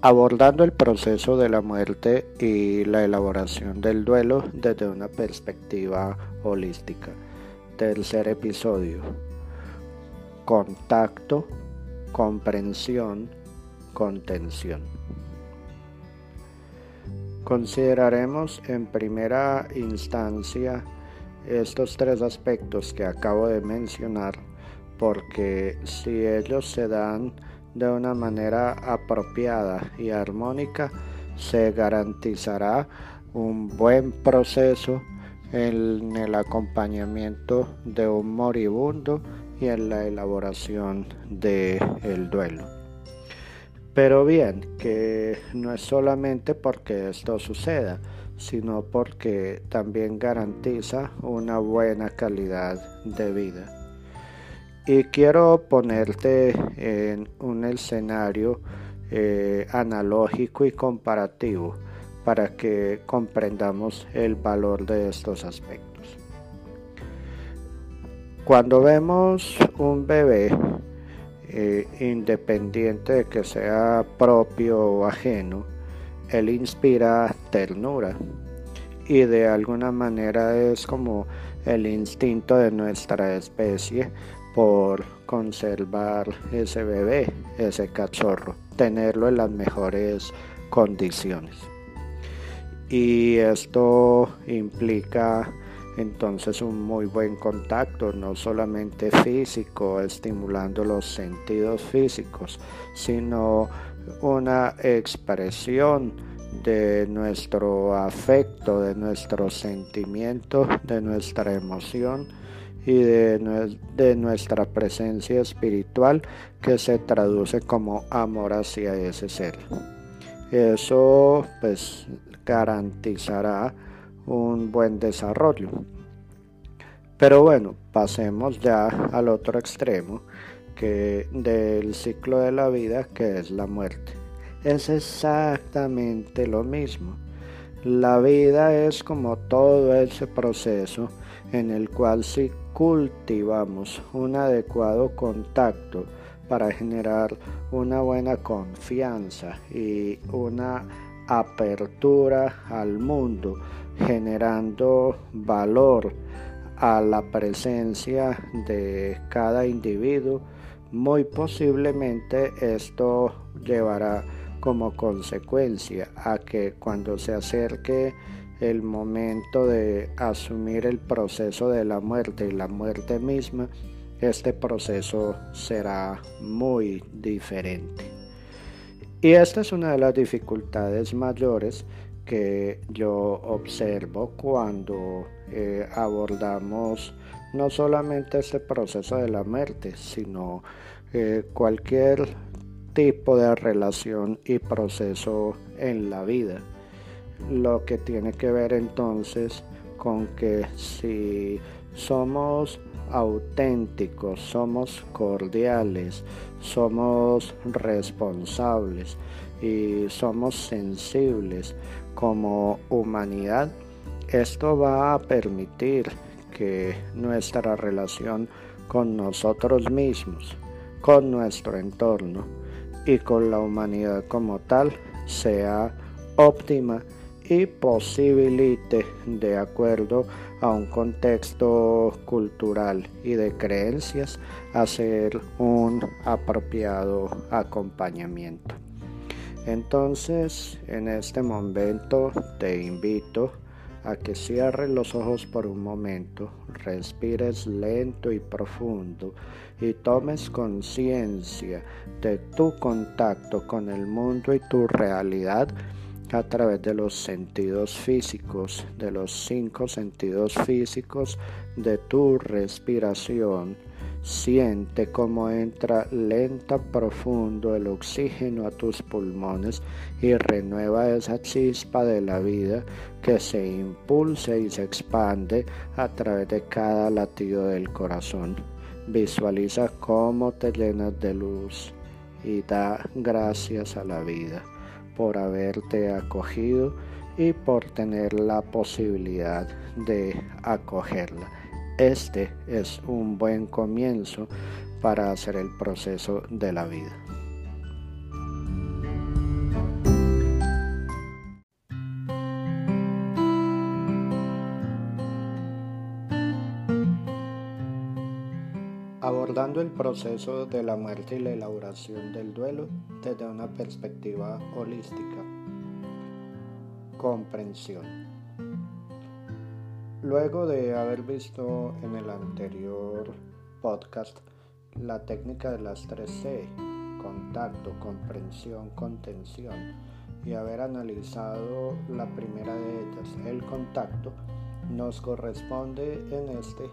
abordando el proceso de la muerte y la elaboración del duelo desde una perspectiva holística. Tercer episodio. Contacto, comprensión, contención. Consideraremos en primera instancia estos tres aspectos que acabo de mencionar porque si ellos se dan de una manera apropiada y armónica, se garantizará un buen proceso en el acompañamiento de un moribundo y en la elaboración del el duelo. Pero bien, que no es solamente porque esto suceda, sino porque también garantiza una buena calidad de vida. Y quiero ponerte en un escenario eh, analógico y comparativo para que comprendamos el valor de estos aspectos. Cuando vemos un bebé, eh, independiente de que sea propio o ajeno, él inspira ternura y de alguna manera es como el instinto de nuestra especie por conservar ese bebé, ese cachorro, tenerlo en las mejores condiciones. Y esto implica entonces un muy buen contacto, no solamente físico, estimulando los sentidos físicos, sino una expresión de nuestro afecto, de nuestro sentimiento, de nuestra emoción y de, nuestra presencia espiritual que se traduce como amor hacia ese ser. Eso pues garantizará un buen desarrollo. Pero bueno, pasemos ya al otro extremo que del ciclo de la vida que es la muerte. Es exactamente lo mismo. La vida es como todo ese proceso en el cual si cultivamos un adecuado contacto para generar una buena confianza y una apertura al mundo, generando valor a la presencia de cada individuo, muy posiblemente esto llevará como consecuencia a que cuando se acerque el momento de asumir el proceso de la muerte y la muerte misma, este proceso será muy diferente. Y esta es una de las dificultades mayores que yo observo cuando eh, abordamos no solamente este proceso de la muerte, sino eh, cualquier tipo de relación y proceso en la vida lo que tiene que ver entonces con que si somos auténticos, somos cordiales, somos responsables y somos sensibles como humanidad, esto va a permitir que nuestra relación con nosotros mismos, con nuestro entorno y con la humanidad como tal sea óptima y posibilite, de acuerdo a un contexto cultural y de creencias, hacer un apropiado acompañamiento. Entonces, en este momento te invito a que cierres los ojos por un momento, respires lento y profundo y tomes conciencia de tu contacto con el mundo y tu realidad a través de los sentidos físicos, de los cinco sentidos físicos de tu respiración. Siente cómo entra lenta, profundo el oxígeno a tus pulmones y renueva esa chispa de la vida que se impulsa y se expande a través de cada latido del corazón. Visualiza cómo te llenas de luz y da gracias a la vida por haberte acogido y por tener la posibilidad de acogerla. Este es un buen comienzo para hacer el proceso de la vida. Abordando el proceso de la muerte y la elaboración del duelo desde una perspectiva holística. Comprensión. Luego de haber visto en el anterior podcast la técnica de las 3C, contacto, comprensión, contención, y haber analizado la primera de ellas, el contacto, nos corresponde en este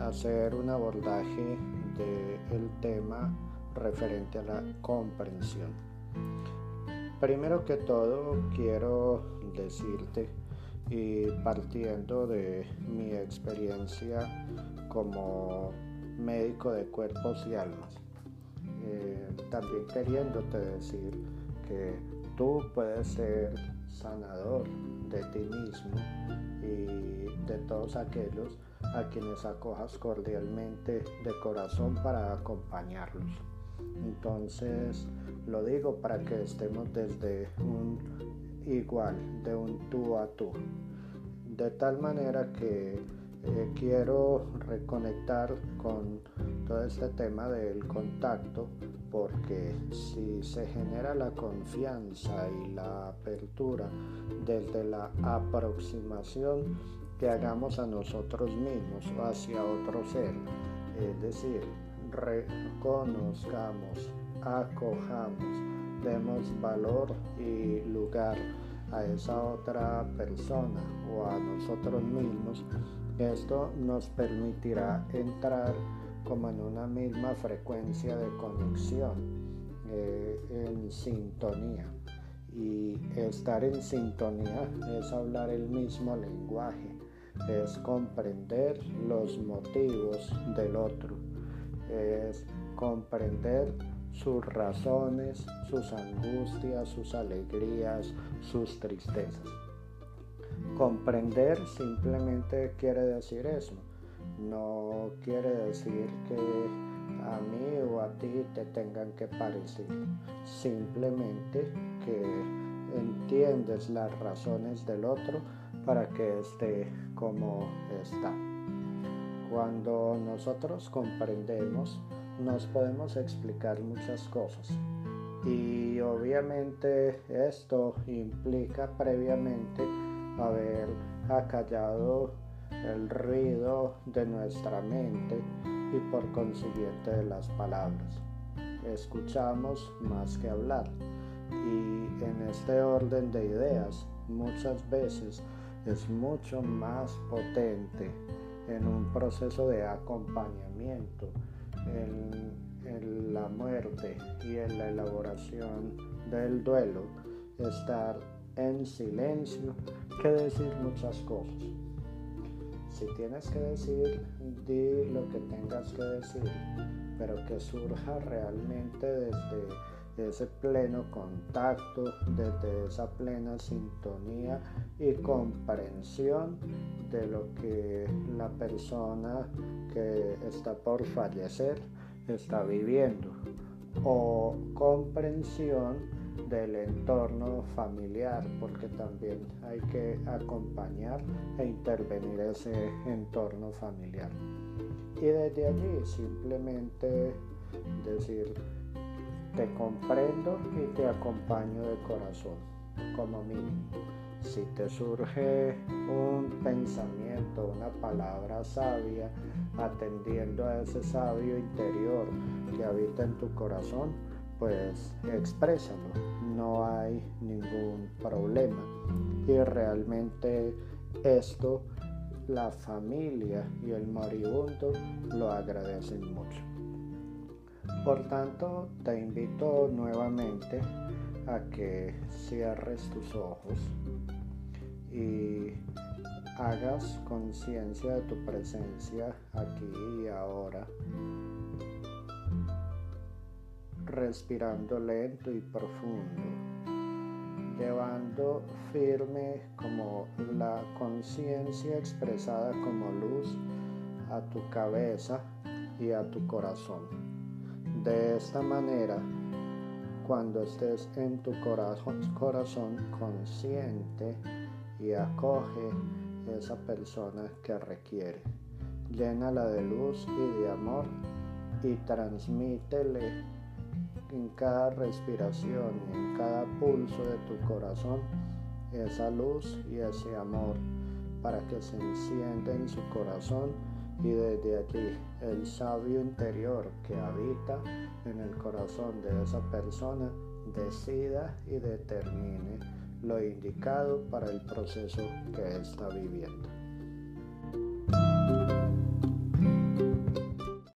hacer un abordaje del tema referente a la comprensión. Primero que todo quiero decirte y partiendo de mi experiencia como médico de cuerpos y almas, eh, también queriéndote decir que tú puedes ser sanador de ti mismo y de todos aquellos a quienes acojas cordialmente de corazón para acompañarlos. Entonces lo digo para que estemos desde un igual, de un tú a tú. De tal manera que eh, quiero reconectar con todo este tema del contacto porque si se genera la confianza y la apertura desde la aproximación que hagamos a nosotros mismos o hacia otro ser, es decir, reconozcamos, acojamos, demos valor y lugar a esa otra persona o a nosotros mismos, esto nos permitirá entrar como en una misma frecuencia de conexión, eh, en sintonía. Y estar en sintonía es hablar el mismo lenguaje, es comprender los motivos del otro, es comprender sus razones, sus angustias, sus alegrías, sus tristezas. Comprender simplemente quiere decir eso. No quiere decir que a mí o a ti te tengan que parecer. Simplemente que entiendes las razones del otro para que esté como está. Cuando nosotros comprendemos, nos podemos explicar muchas cosas. Y obviamente esto implica previamente haber acallado el ruido de nuestra mente y por consiguiente de las palabras. Escuchamos más que hablar y en este orden de ideas muchas veces es mucho más potente en un proceso de acompañamiento en, la muerte y en la elaboración del duelo estar en silencio que decir muchas cosas. Si tienes que decir, di lo que tengas que decir, pero que surja realmente desde ese pleno contacto, desde esa plena sintonía y comprensión de lo que la persona que está por fallecer está viviendo o comprensión del entorno familiar, porque también hay que acompañar e intervenir ese entorno familiar. Y desde allí simplemente decir, te comprendo y te acompaño de corazón, como mínimo. Si te surge un pensamiento, una palabra sabia, atendiendo a ese sabio interior que habita en tu corazón, pues exprésalo, no hay ningún problema. Y realmente esto la familia y el moribundo lo agradecen mucho. Por tanto, te invito nuevamente a que cierres tus ojos y hagas conciencia de tu presencia aquí y ahora respirando lento y profundo, llevando firme como la conciencia expresada como luz a tu cabeza y a tu corazón. De esta manera, cuando estés en tu corazón, consciente y acoge esa persona que requiere, llénala de luz y de amor y transmítele en cada respiración y en cada pulso de tu corazón esa luz y ese amor para que se encienda en su corazón y desde allí el sabio interior que habita en el corazón de esa persona decida y determine lo indicado para el proceso que está viviendo.